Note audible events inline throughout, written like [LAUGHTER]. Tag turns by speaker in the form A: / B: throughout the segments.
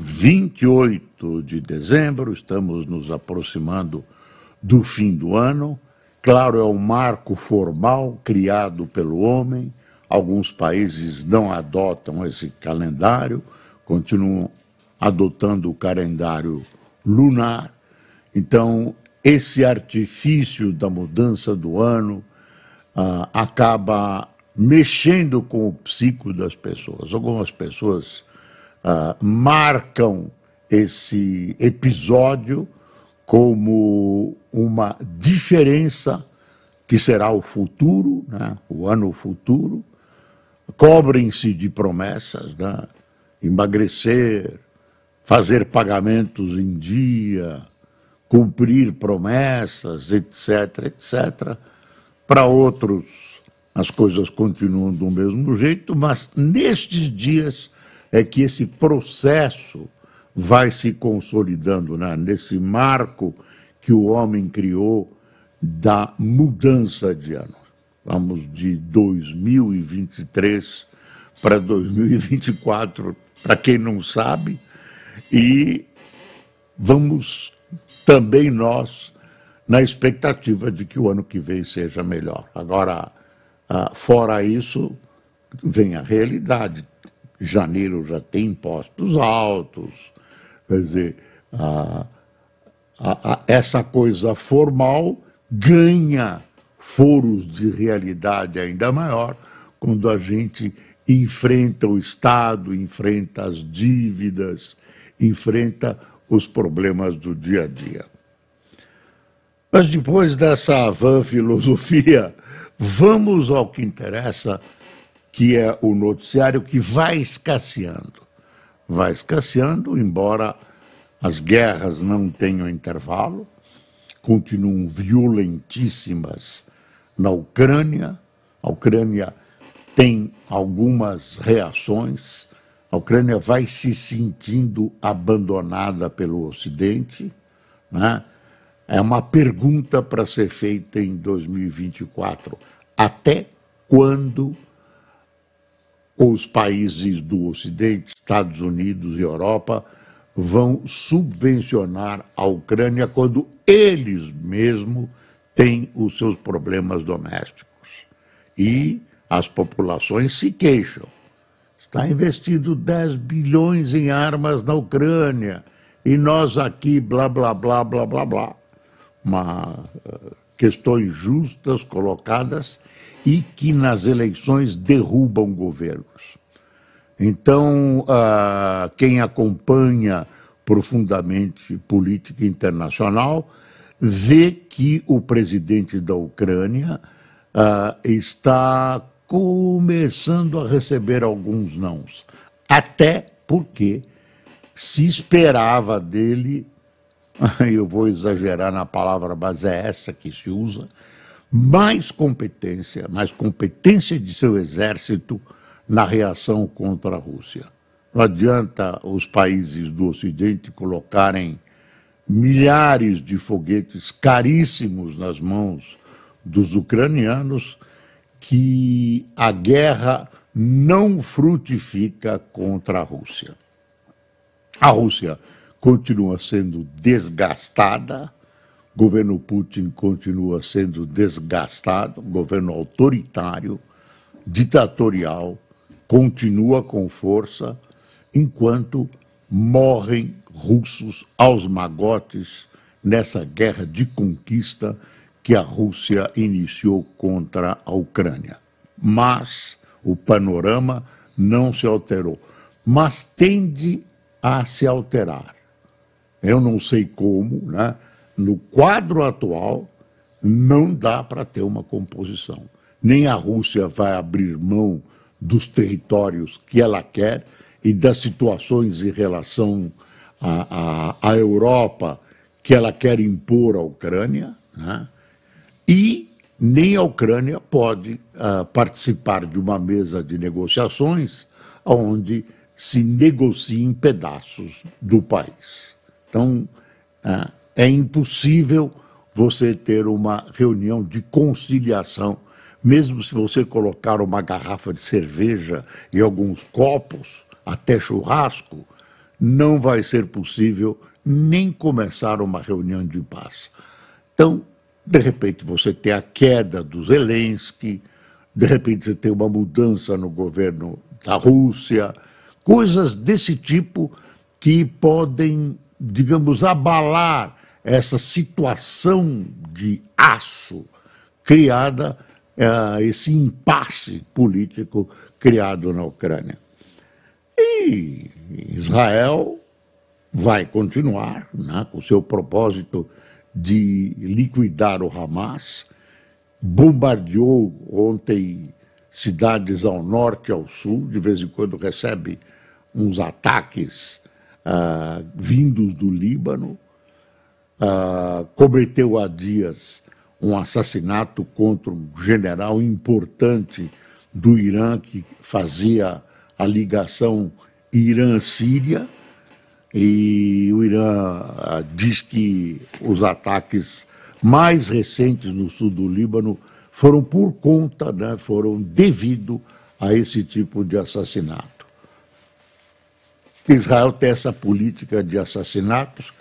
A: 28 de dezembro, estamos nos aproximando do fim do ano. Claro, é um marco formal criado pelo homem. Alguns países não adotam esse calendário, continuam adotando o calendário lunar. Então, esse artifício da mudança do ano uh, acaba mexendo com o psico das pessoas. Algumas pessoas uh, marcam esse episódio como uma diferença que será o futuro, né? o ano futuro, cobrem-se de promessas, né? emagrecer, fazer pagamentos em dia, cumprir promessas, etc., etc. Para outros, as coisas continuam do mesmo jeito, mas nestes dias é que esse processo vai se consolidando, né? nesse marco que o homem criou da mudança de ano. Vamos de 2023 para 2024, para quem não sabe, e vamos também nós na expectativa de que o ano que vem seja melhor. Agora, ah, fora isso, vem a realidade. Janeiro já tem impostos altos, quer dizer, a, a, a, essa coisa formal ganha foros de realidade ainda maior quando a gente enfrenta o Estado, enfrenta as dívidas, enfrenta os problemas do dia a dia. Mas depois dessa van filosofia, vamos ao que interessa, que é o noticiário que vai escasseando. Vai escasseando, embora as guerras não tenham intervalo, continuam violentíssimas na Ucrânia. A Ucrânia tem algumas reações a Ucrânia vai se sentindo abandonada pelo Ocidente. Né? É uma pergunta para ser feita em 2024. Até quando os países do Ocidente, Estados Unidos e Europa, vão subvencionar a Ucrânia quando eles mesmos têm os seus problemas domésticos? E as populações se queixam está investido 10 bilhões em armas na Ucrânia e nós aqui, blá, blá, blá, blá, blá, blá. Uma, uh, questões justas colocadas e que nas eleições derrubam governos. Então, uh, quem acompanha profundamente política internacional vê que o presidente da Ucrânia uh, está começando a receber alguns nãos. Até porque se esperava dele, [LAUGHS] eu vou exagerar na palavra, mas é essa que se usa, mais competência, mais competência de seu exército na reação contra a Rússia. Não adianta os países do Ocidente colocarem milhares de foguetes caríssimos nas mãos dos ucranianos que a guerra não frutifica contra a Rússia. A Rússia continua sendo desgastada, o governo Putin continua sendo desgastado, governo autoritário, ditatorial, continua com força, enquanto morrem russos aos magotes nessa guerra de conquista que a Rússia iniciou contra a Ucrânia. Mas o panorama não se alterou, mas tende a se alterar. Eu não sei como, né? No quadro atual, não dá para ter uma composição. Nem a Rússia vai abrir mão dos territórios que ela quer e das situações em relação a, a, a Europa que ela quer impor à Ucrânia, né? e nem a Ucrânia pode uh, participar de uma mesa de negociações onde se negociem pedaços do país. Então, uh, é impossível você ter uma reunião de conciliação, mesmo se você colocar uma garrafa de cerveja e alguns copos, até churrasco, não vai ser possível nem começar uma reunião de paz. Então, de repente, você tem a queda do Zelensky, de repente, você tem uma mudança no governo da Rússia, coisas desse tipo que podem, digamos, abalar essa situação de aço criada, uh, esse impasse político criado na Ucrânia. E Israel vai continuar né, com o seu propósito de liquidar o Hamas, bombardeou ontem cidades ao norte e ao sul, de vez em quando recebe uns ataques uh, vindos do Líbano, uh, cometeu há dias um assassinato contra um general importante do Irã que fazia a ligação Irã-Síria e o Irã ah, diz que os ataques mais recentes no sul do Líbano foram por conta, né, foram devido a esse tipo de assassinato. Israel tem essa política de assassinatos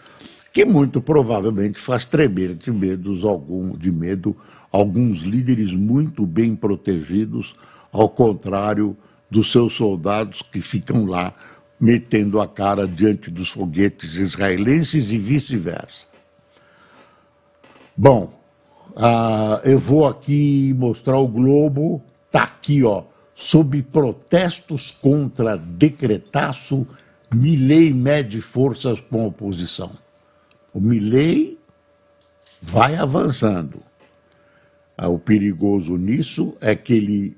A: que muito provavelmente faz tremer de medo, algum, de medo alguns líderes muito bem protegidos, ao contrário dos seus soldados que ficam lá metendo a cara diante dos foguetes israelenses e vice-versa. Bom, uh, eu vou aqui mostrar o globo, tá aqui, ó, sob protestos contra decretaço, Milley mede forças com oposição. O Milley vai avançando. Uh, o perigoso nisso é que ele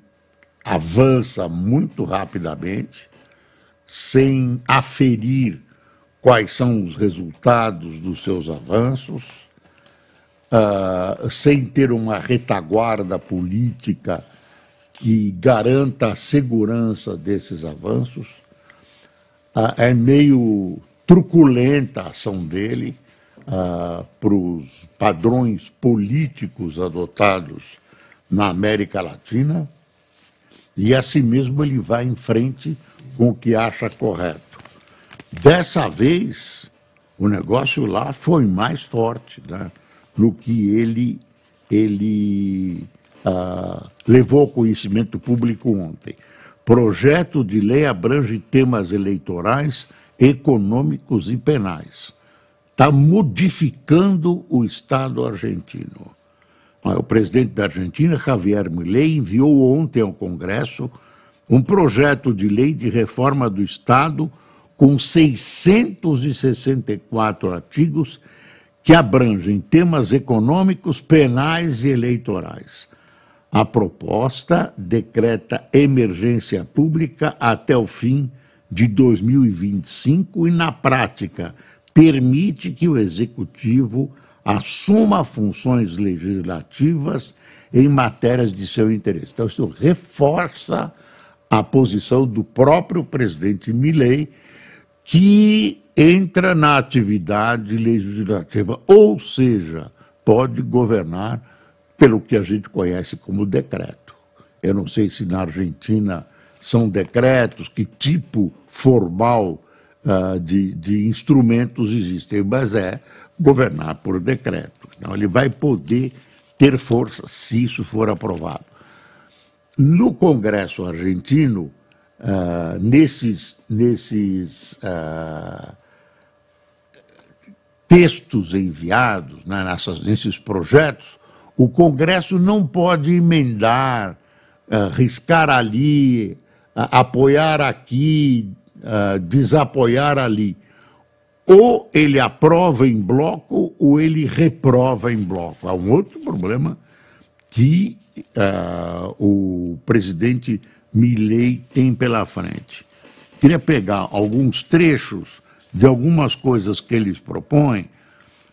A: avança muito rapidamente, sem aferir quais são os resultados dos seus avanços, uh, sem ter uma retaguarda política que garanta a segurança desses avanços. Uh, é meio truculenta a ação dele uh, para os padrões políticos adotados na América Latina, e assim mesmo ele vai em frente com o que acha correto. Dessa vez, o negócio lá foi mais forte né, no que ele, ele ah, levou ao conhecimento público ontem. Projeto de lei abrange temas eleitorais, econômicos e penais. Está modificando o Estado argentino. O presidente da Argentina, Javier Milei, enviou ontem ao Congresso um projeto de lei de reforma do Estado com 664 artigos que abrangem temas econômicos, penais e eleitorais. A proposta decreta emergência pública até o fim de 2025 e, na prática, permite que o executivo assuma funções legislativas em matérias de seu interesse. Então, isso reforça a posição do próprio presidente Milley, que entra na atividade legislativa, ou seja, pode governar pelo que a gente conhece como decreto. Eu não sei se na Argentina são decretos, que tipo formal uh, de, de instrumentos existem, mas é governar por decreto. Então, ele vai poder ter força se isso for aprovado. No Congresso argentino, uh, nesses, nesses uh, textos enviados, né, nessas, nesses projetos, o Congresso não pode emendar, uh, riscar ali, apoiar aqui, desapoiar ali. Ou ele aprova em bloco ou ele reprova em bloco. Há um outro problema que uh, o presidente Milley tem pela frente. Queria pegar alguns trechos de algumas coisas que eles propõem,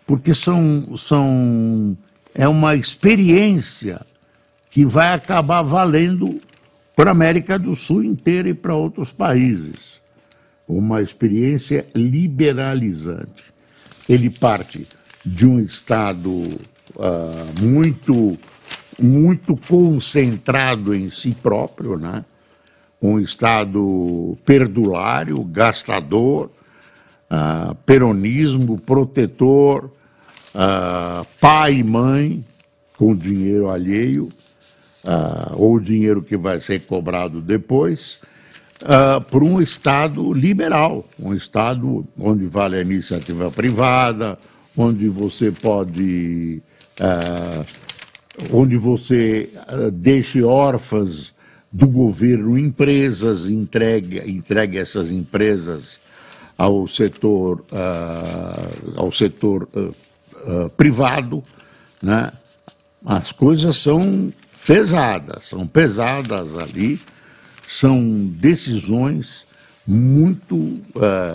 A: porque são, são é uma experiência que vai acabar valendo para a América do Sul inteira e para outros países. Uma experiência liberalizante. Ele parte de um Estado uh, muito, muito concentrado em si próprio, né? um Estado perdulário, gastador, uh, peronismo, protetor, uh, pai e mãe com dinheiro alheio, ou dinheiro que vai ser cobrado depois, uh, por um Estado liberal, um Estado onde vale a iniciativa privada, onde você pode. onde você deixe órfãs do governo empresas, entregue, entregue essas empresas ao setor, uh, ao setor uh, uh, privado, né? As coisas são pesadas, são pesadas ali, são decisões muito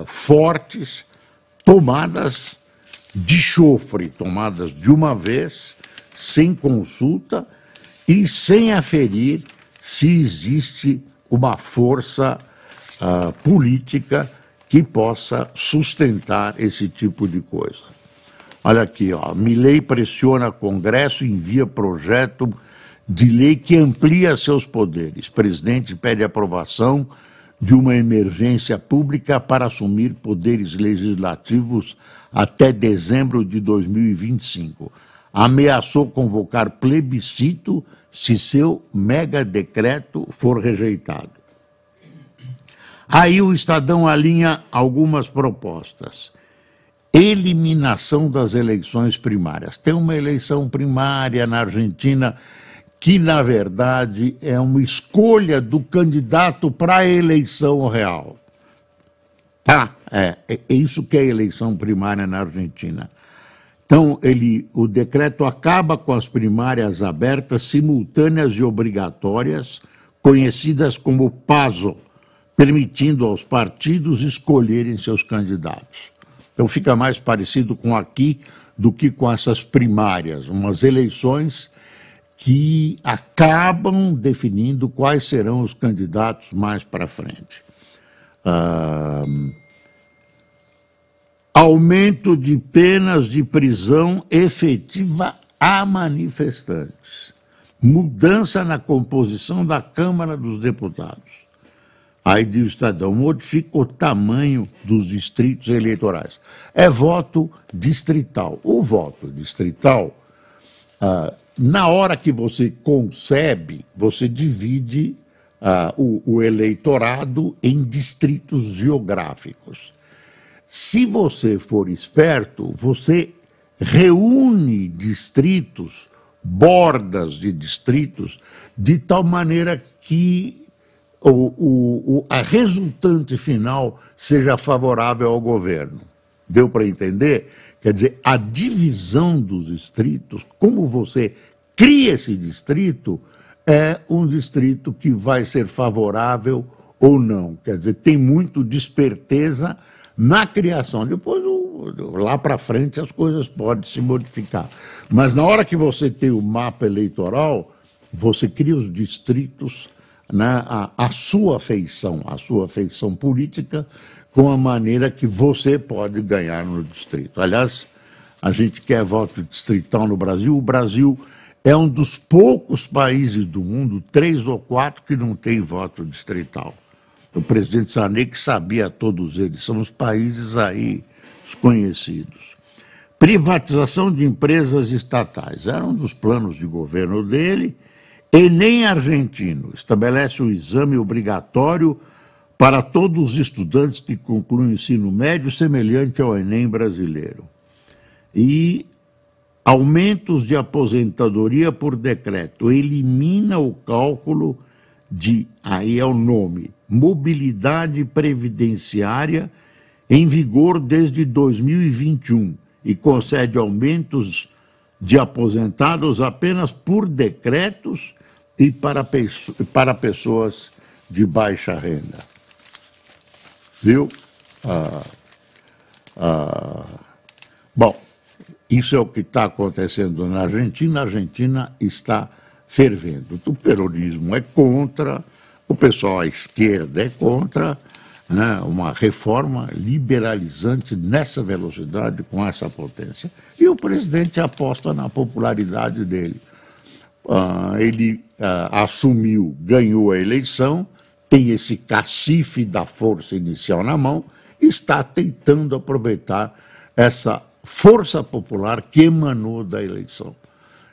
A: fortes, tomadas de chofre, tomadas de uma vez, sem consulta e sem aferir se existe uma força política que possa sustentar esse tipo de coisa. Olha aqui, ó, Milei pressiona Congresso envia projeto de lei que amplia seus poderes. Presidente pede aprovação de uma emergência pública para assumir poderes legislativos até dezembro de 2025. Ameaçou convocar plebiscito se seu mega decreto for rejeitado. Aí o Estadão alinha algumas propostas. Eliminação das eleições primárias. Tem uma eleição primária na Argentina que, na verdade, é uma escolha do candidato para a eleição real. Tá? É, é isso que é eleição primária na Argentina. Então, ele, o decreto acaba com as primárias abertas, simultâneas e obrigatórias, conhecidas como PASO permitindo aos partidos escolherem seus candidatos. Então fica mais parecido com aqui do que com essas primárias, umas eleições que acabam definindo quais serão os candidatos mais para frente. Uh, aumento de penas de prisão efetiva a manifestantes. Mudança na composição da Câmara dos Deputados. Aí diz o Estadão, modifica o tamanho dos distritos eleitorais. É voto distrital. O voto distrital, ah, na hora que você concebe, você divide ah, o, o eleitorado em distritos geográficos. Se você for esperto, você reúne distritos, bordas de distritos, de tal maneira que o, o, a resultante final seja favorável ao governo. Deu para entender? Quer dizer, a divisão dos distritos, como você cria esse distrito, é um distrito que vai ser favorável ou não. Quer dizer, tem muito desperteza na criação. Depois, lá para frente, as coisas podem se modificar. Mas na hora que você tem o mapa eleitoral, você cria os distritos né, a, a sua feição, a sua feição política, com a maneira que você pode ganhar no distrito. Aliás, a gente quer voto distrital no Brasil. O Brasil é um dos poucos países do mundo, três ou quatro, que não tem voto distrital. O presidente Sarney que sabia todos eles, são os países aí desconhecidos. Privatização de empresas estatais, era um dos planos de governo dele, Enem argentino estabelece o exame obrigatório para todos os estudantes que concluem o ensino médio, semelhante ao Enem brasileiro. E aumentos de aposentadoria por decreto, elimina o cálculo de, aí é o nome, mobilidade previdenciária em vigor desde 2021 e concede aumentos de aposentados apenas por decretos e para, para pessoas de baixa renda. Viu? Ah, Ah, bom, isso é o que está acontecendo na Argentina. A Argentina está fervendo. O peronismo é contra, o pessoal à esquerda é contra né, uma reforma liberalizante nessa velocidade, com essa potência. E o presidente aposta na popularidade dele. Ah, ele ah, assumiu, ganhou a eleição, tem esse cacife da força inicial na mão, está tentando aproveitar essa força popular que emanou da eleição.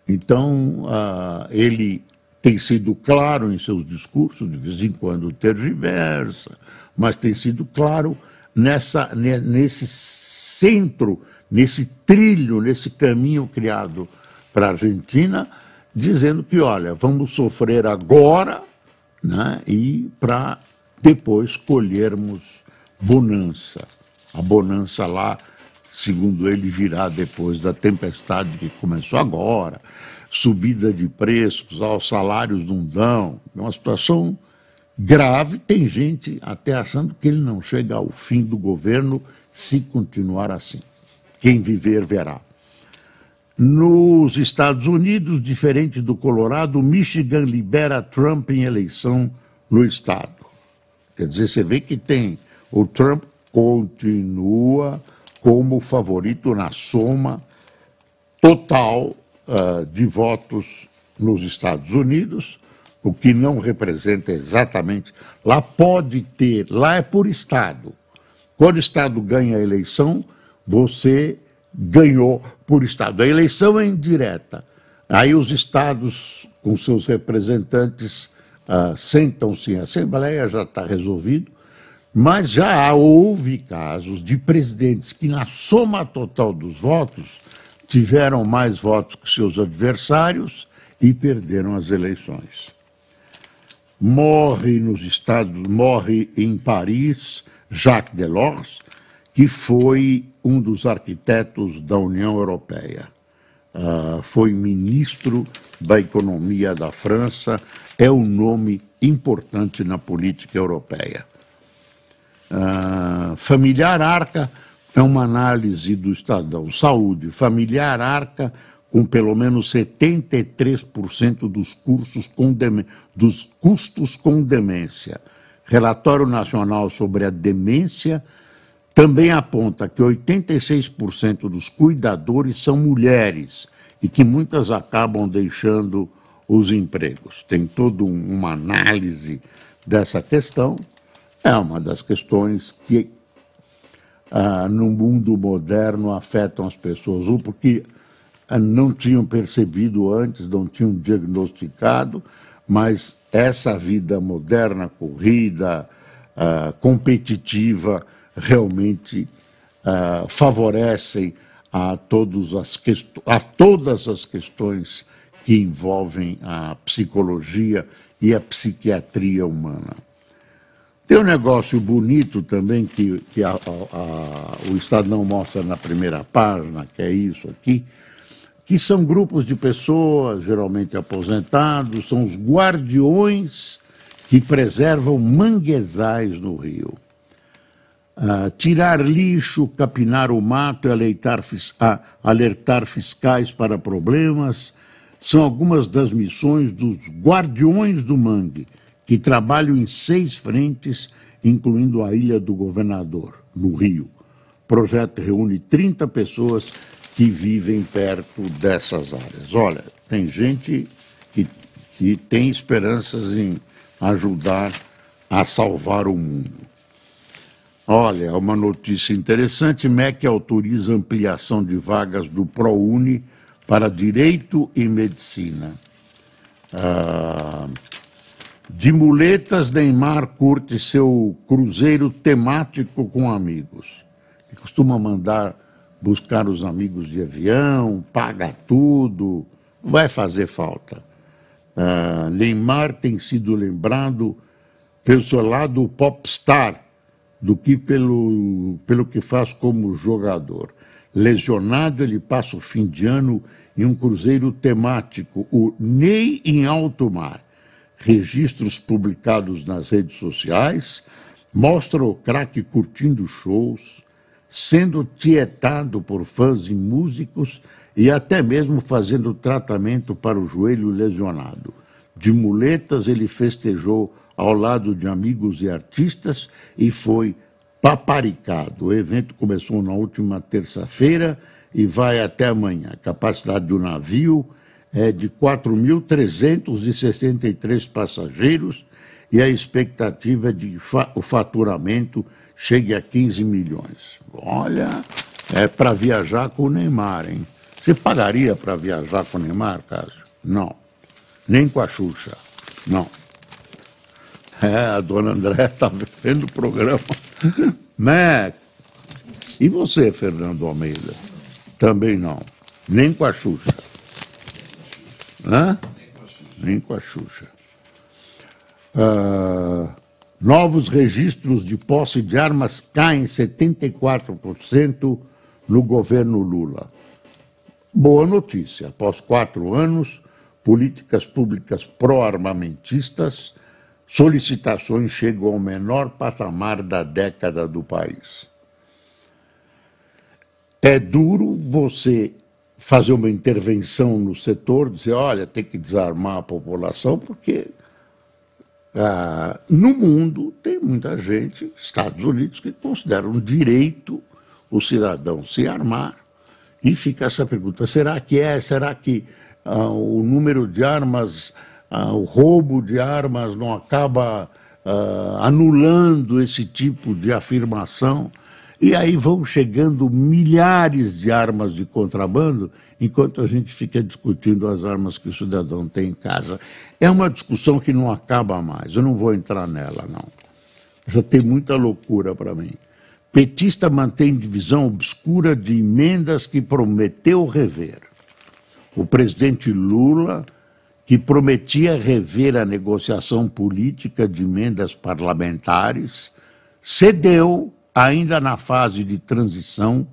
A: Então, uh, ele tem sido claro em seus discursos, de vez em quando tergiversa, mas tem sido claro nessa, nesse centro, nesse trilho, nesse caminho criado para a Argentina, dizendo que, olha, vamos sofrer agora né, e para depois colhermos bonança. A bonança lá, segundo ele, virá depois da tempestade que começou agora, subida de preços, aos salários não dão. É uma situação grave. Tem gente até achando que ele não chega ao fim do governo se continuar assim. Quem viver verá. Nos Estados Unidos, diferente do Colorado, Michigan libera Trump em eleição no estado. Quer dizer, você vê que tem o Trump continua como favorito na soma total uh, de votos nos Estados Unidos, o que não representa exatamente. Lá pode ter, lá é por Estado. Quando o Estado ganha a eleição, você ganhou por Estado. A eleição é indireta. Aí os Estados, com seus representantes, uh, sentam-se em Assembleia, já está resolvido, mas já houve casos de presidentes que, na soma total dos votos, tiveram mais votos que seus adversários e perderam as eleições. Morre nos Estados, morre em Paris Jacques Delors, que foi um dos arquitetos da União Europeia. Uh, foi ministro da Economia da França, é um nome importante na política europeia. Uh, familiar Arca é uma análise do Estadão. Saúde, familiar Arca com pelo menos 73% dos, cursos com dos custos com demência. Relatório Nacional sobre a Demência também aponta que 86% dos cuidadores são mulheres e que muitas acabam deixando os empregos. Tem toda uma análise dessa questão é uma das questões que, ah, no mundo moderno, afetam as pessoas, ou porque ah, não tinham percebido antes, não tinham diagnosticado, mas essa vida moderna, corrida, ah, competitiva, realmente ah, favorecem a, todos as a todas as questões que envolvem a psicologia e a psiquiatria humana. Tem um negócio bonito também que, que a, a, o Estado não mostra na primeira página, que é isso aqui, que são grupos de pessoas, geralmente aposentados, são os guardiões que preservam manguezais no rio. Uh, tirar lixo, capinar o mato e alertar, uh, alertar fiscais para problemas são algumas das missões dos guardiões do mangue, que trabalham em seis frentes, incluindo a Ilha do Governador, no Rio. O projeto reúne 30 pessoas que vivem perto dessas áreas. Olha, tem gente que, que tem esperanças em ajudar a salvar o mundo. Olha, uma notícia interessante: MEC autoriza ampliação de vagas do ProUni para Direito e Medicina. Ah, de muletas, Neymar curte seu cruzeiro temático com amigos. Ele costuma mandar buscar os amigos de avião, paga tudo, não vai fazer falta. Uh, Neymar tem sido lembrado pelo seu lado popstar do que pelo, pelo que faz como jogador. Lesionado, ele passa o fim de ano em um cruzeiro temático, o Ney em alto mar registros publicados nas redes sociais mostram o craque curtindo shows, sendo tietado por fãs e músicos e até mesmo fazendo tratamento para o joelho lesionado. De muletas, ele festejou ao lado de amigos e artistas e foi paparicado. O evento começou na última terça-feira e vai até amanhã. A capacidade do navio é de 4.363 passageiros e a expectativa é de fa o faturamento chegue a 15 milhões. Olha, é para viajar com o Neymar, hein? Você pagaria para viajar com o Neymar, Cássio? Não. Nem com a Xuxa. Não. É, a dona André está vendo o programa. né? E você, Fernando Almeida? Também não. Nem com a Xuxa. Hã? Nem com a Xuxa. Ah, novos registros de posse de armas caem 74% no governo Lula. Boa notícia. Após quatro anos, políticas públicas pró-armamentistas, solicitações chegam ao menor patamar da década do país. É duro você fazer uma intervenção no setor, dizer, olha, tem que desarmar a população, porque ah, no mundo tem muita gente, Estados Unidos, que consideram direito o cidadão se armar. E fica essa pergunta: será que é? Será que ah, o número de armas, ah, o roubo de armas não acaba ah, anulando esse tipo de afirmação? E aí vão chegando milhares de armas de contrabando, enquanto a gente fica discutindo as armas que o cidadão tem em casa. É uma discussão que não acaba mais, eu não vou entrar nela, não. Já tem muita loucura para mim. Petista mantém divisão obscura de emendas que prometeu rever. O presidente Lula, que prometia rever a negociação política de emendas parlamentares, cedeu ainda na fase de transição,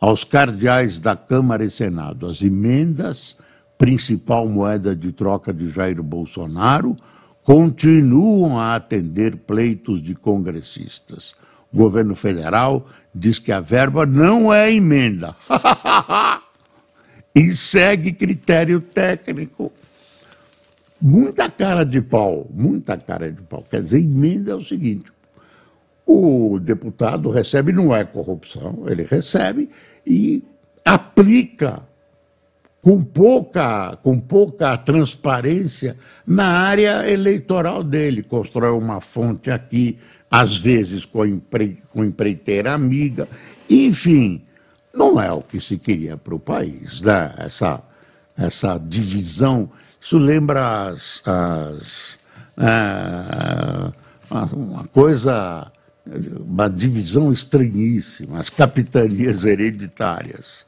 A: aos cardeais da Câmara e Senado. As emendas, principal moeda de troca de Jair Bolsonaro, continuam a atender pleitos de congressistas. O governo federal diz que a verba não é emenda [LAUGHS] e segue critério técnico. Muita cara de pau, muita cara de pau. Quer dizer, emenda é o seguinte: o deputado recebe, não é corrupção, ele recebe e aplica com pouca, com pouca transparência na área eleitoral dele. Constrói uma fonte aqui, às vezes com, empre, com empreiteira amiga, enfim, não é o que se queria para o país, né? essa, essa divisão. Isso lembra as, as, é, uma coisa uma divisão estranhíssima, as capitanias hereditárias.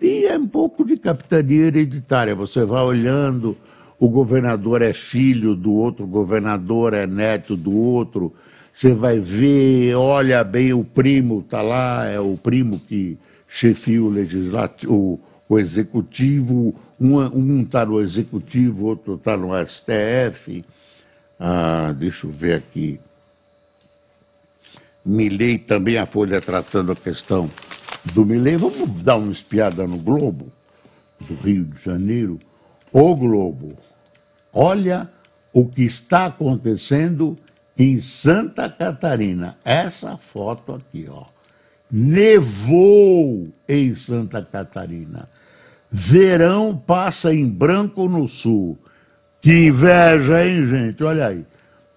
A: E é um pouco de capitania hereditária. Você vai olhando, o governador é filho do outro governador, é neto do outro. Você vai ver, olha bem, o primo está lá, é o primo que chefia o legislativo, o, executivo, um está no executivo, outro está no STF. Ah, deixa eu ver aqui. Milley também a Folha tratando a questão do Milley. Vamos dar uma espiada no Globo do Rio de Janeiro. O Globo, olha o que está acontecendo em Santa Catarina. Essa foto aqui, ó. Nevou em Santa Catarina. Verão passa em branco no sul. Que inveja, hein, gente? Olha aí.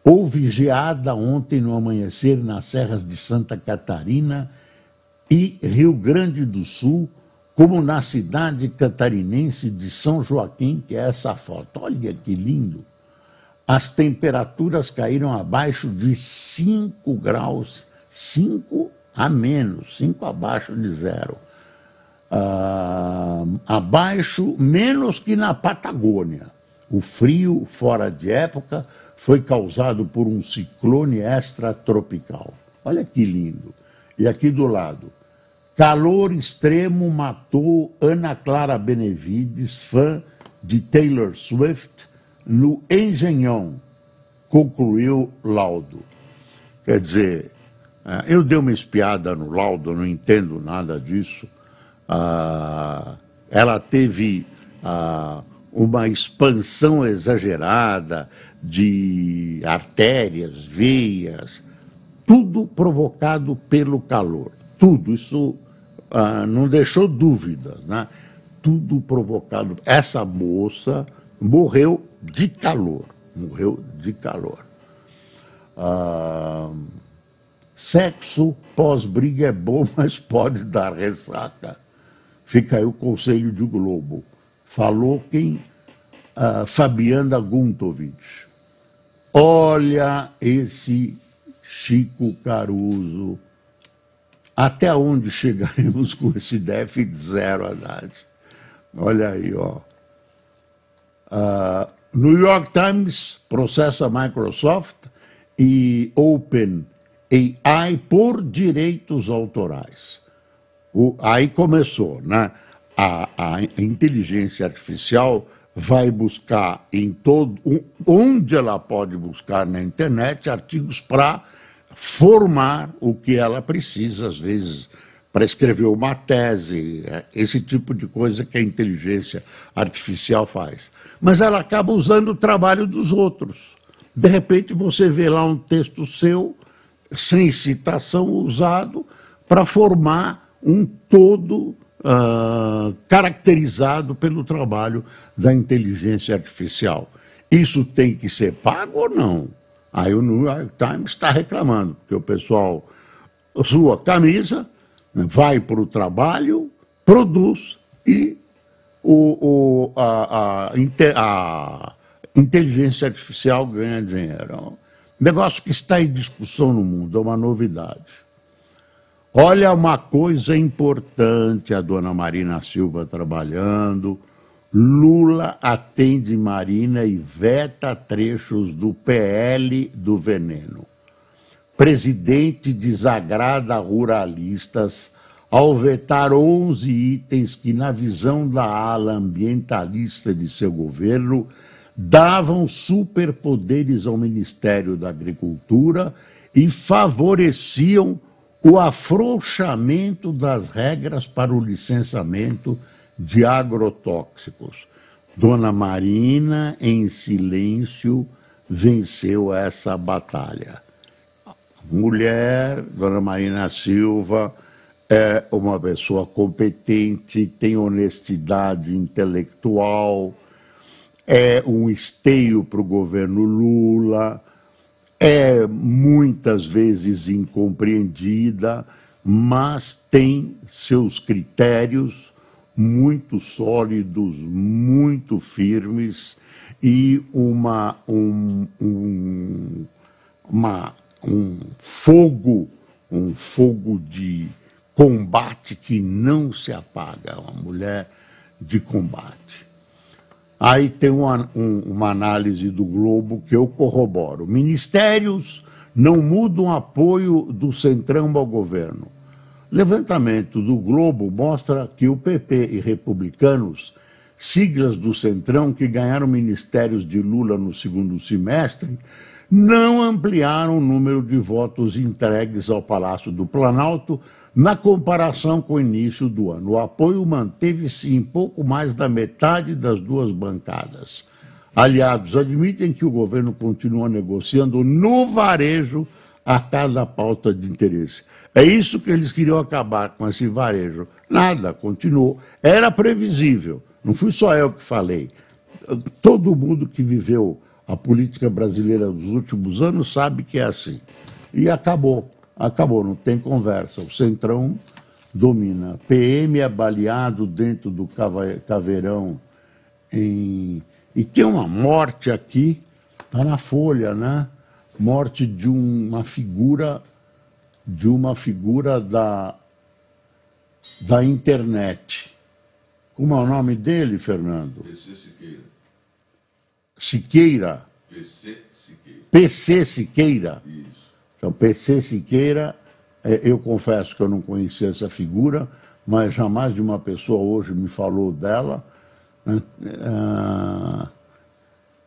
A: Houve geada ontem no amanhecer nas serras de Santa Catarina e Rio Grande do Sul, como na cidade catarinense de São Joaquim, que é essa foto. Olha que lindo! As temperaturas caíram abaixo de 5 graus, 5 a menos, 5 abaixo de zero. Uh, abaixo, menos que na Patagônia. O frio fora de época foi causado por um ciclone extratropical. Olha que lindo. E aqui do lado, calor extremo matou Ana Clara Benevides, fã de Taylor Swift, no Engenhão, concluiu laudo. Quer dizer, É, eu dei uma espiada no laudo, não entendo nada disso. Ah, ela teve ah, uma expansão exagerada de artérias, veias, tudo provocado pelo calor. Tudo, isso ah, não deixou dúvidas, né? Tudo provocado. Essa moça morreu de calor, morreu de calor. Ah, sexo pós-briga é bom, [LAUGHS] mas pode dar ressaca. Fica aí o conselho de Globo. Falou quem? Uh, Fabiana Guntovich. Olha esse Chico Caruso. Até onde chegaremos com esse déficit zero, Haddad? Olha aí, ó. Uh, New York Times processa Microsoft e Open AI por direitos autorais. O, aí começou, né? A, a, inteligência artificial vai buscar em todo, onde ela pode buscar na internet artigos para formar o que ela precisa, às vezes, para escrever uma tese, é, esse tipo de coisa que a inteligência artificial faz. Mas ela acaba usando o trabalho dos outros. De repente você vê lá um texto seu, sem citação, usado para formar um todo uh, caracterizado pelo trabalho da inteligência artificial. Isso tem que ser pago ou não? Aí o New York Times está reclamando, porque o pessoal sua camisa, vai para o trabalho, produz e o, o, a, a, a, inteligência artificial ganha dinheiro. Negócio que está em discussão no mundo, é uma novidade. Olha uma coisa importante, a dona Marina Silva trabalhando. Lula atende Marina e veta trechos do PL do veneno. Presidente desagrada ruralistas ao vetar 11 itens que, na visão da ala ambientalista de seu governo, davam superpoderes ao Ministério da Agricultura e favoreciam o afrouxamento das regras para o licenciamento de agrotóxicos. Dona Marina, em silêncio, venceu essa batalha. Mulher, Dona Marina Silva, é uma pessoa competente, tem honestidade intelectual, é um esteio para o governo Lula é muitas vezes incompreendida, mas tem seus critérios muito sólidos, muito firmes e uma, um, um, uma, um fogo, um fogo de combate que não se apaga, uma mulher de combate. Aí tem uma, um, uma análise do Globo que eu corroboro. Ministérios não mudam apoio do Centrão ao governo. Levantamento do Globo mostra que o PP e republicanos, siglas do Centrão que ganharam ministérios de Lula no segundo semestre, não ampliaram o número de votos entregues ao Palácio do Planalto na comparação com o início do ano, o apoio manteve-se em pouco mais da metade das duas bancadas. Aliados admitem que o governo continua negociando no varejo a cada pauta de interesse. É isso que eles queriam acabar com esse varejo. Nada, continuou. Era previsível. Não fui só eu que falei. Todo mundo que viveu a política brasileira dos últimos anos sabe que é assim. E acabou acabou, não tem conversa. O Centrão domina. PM é baleado dentro do caveirão. Em... E tem uma morte aqui, está na folha, né? Morte de uma figura, de uma figura da, da internet. Como é o nome dele, Fernando?
B: PC Siqueira.
A: Siqueira?
B: PC Siqueira.
A: PC Siqueira?
B: Isso.
A: Então, PC Siqueira, é, eu confesso que eu não conhecia essa figura, mas jamais de uma pessoa hoje me falou dela. Ah,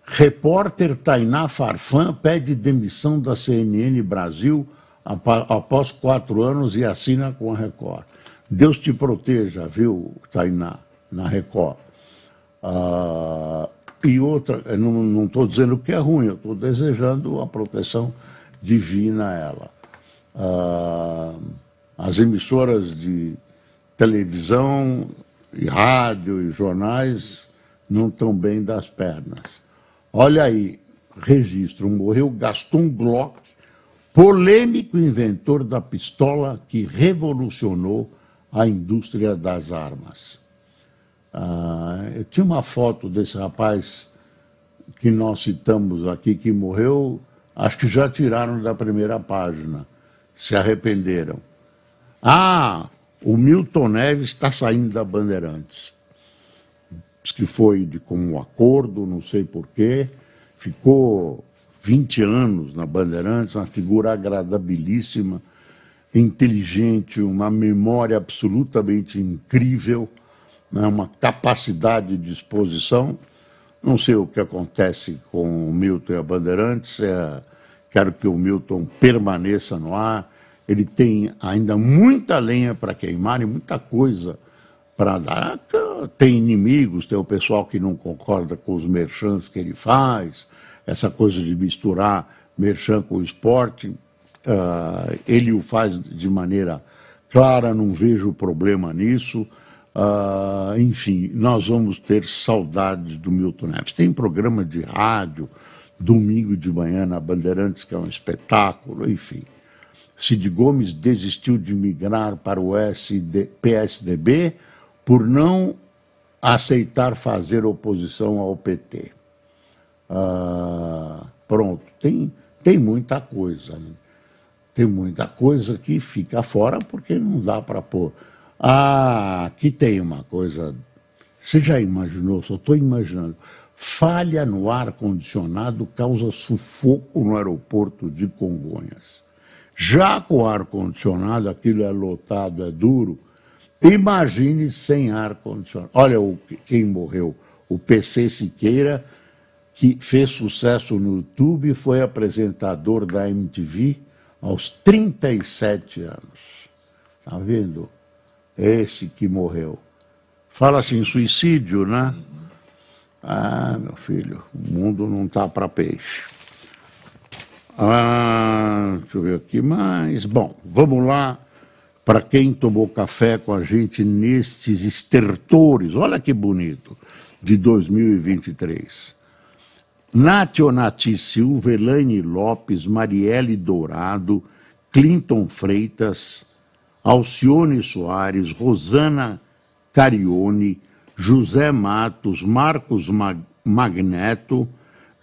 A: repórter Tainá Farfan pede demissão da CNN Brasil após quatro anos e assina com a Record. Deus te proteja, viu, Tainá, na Record. Ah, e outra, não estou dizendo que é ruim, eu estou desejando a proteção divina ela. Ah, as emissoras de televisão e rádio e jornais não estão bem das pernas. Olha aí, registro, morreu Gaston Glock, polêmico inventor da pistola que revolucionou a indústria das armas. Ah, eu tinha uma foto desse rapaz que nós citamos aqui, que morreu, acho que já tiraram da primeira página, se arrependeram. Ah, o Milton Neves está saindo da Bandeirantes. Diz que foi de comum acordo, não sei porquê, ficou 20 anos na Bandeirantes, uma figura agradabilíssima, inteligente, uma memória absolutamente incrível, né, uma capacidade de exposição. Não sei o que acontece com o Milton e a Bandeirantes, é, quero que o Milton permaneça no ar. Ele tem ainda muita lenha para queimar e muita coisa para dar. Tem inimigos, tem o pessoal que não concorda com os merchants que ele faz, essa coisa de misturar merchan com esporte. Uh, ele o faz de maneira clara, não vejo problema nisso. Uh, enfim, nós vamos ter saudades do Milton Neves. Tem programa de rádio, domingo de manhã na Bandeirantes, que é um espetáculo, enfim. Cid Gomes desistiu de migrar para o SD, PSDB por não aceitar fazer oposição ao PT. Ah, pronto, tem, tem muita coisa. Né? Tem muita coisa que fica fora porque não dá para pôr. Ah, aqui tem uma coisa. Você já imaginou? Só estou imaginando. Falha no ar-condicionado causa sufoco no aeroporto de Congonhas. Já com ar-condicionado, aquilo é lotado, é duro. Imagine sem ar-condicionado. Olha o, quem morreu. O PC Siqueira, que fez sucesso no YouTube e foi apresentador da MTV aos 37 anos. Está vendo? Esse que morreu. Fala assim, suicídio, né? Ah, meu filho, o mundo não está para peixe. Ah, deixa eu ver aqui mais. Bom, vamos lá para quem tomou café com a gente nestes estertores. Olha que bonito, de 2023. Nationati Silva, Elaine Lopes, Marielle Dourado, Clinton Freitas, Alcione Soares, Rosana Carione, José Matos, Marcos Magneto,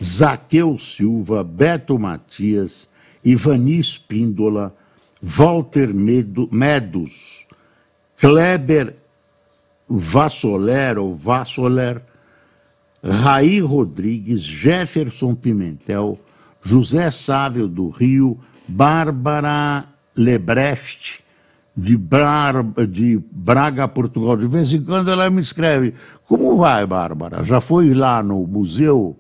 A: Zaqueu Silva, Beto Matias, Ivani Espíndola, Walter Medos, Kleber Vassoler ou Vassoler, Raí Rodrigues, Jefferson Pimentel, José Sávio do Rio, Bárbara Lebrecht, de, Bar... de Braga, Portugal. De vez em quando ela me escreve: Como vai, Bárbara? Já foi lá no museu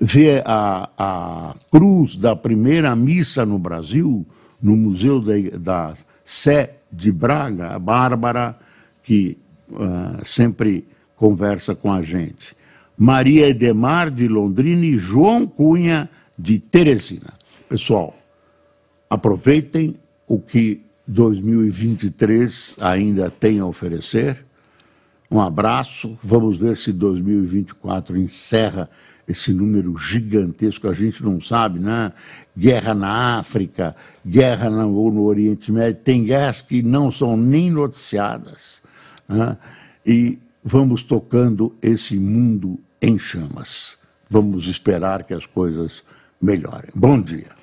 A: ver a, a cruz da primeira missa no Brasil, no Museu de, da Sé de Braga? A Bárbara, que uh, sempre conversa com a gente. Maria Edemar de Londrina e João Cunha de Teresina. Pessoal, aproveitem o que 2023 ainda tem a oferecer. Um abraço. Vamos ver se 2024 encerra esse número gigantesco, a gente não sabe, né? Guerra na África, guerra no, no Oriente Médio, tem guerras que não são nem noticiadas. Né? E vamos tocando esse mundo em chamas. Vamos esperar que as coisas melhorem. Bom dia.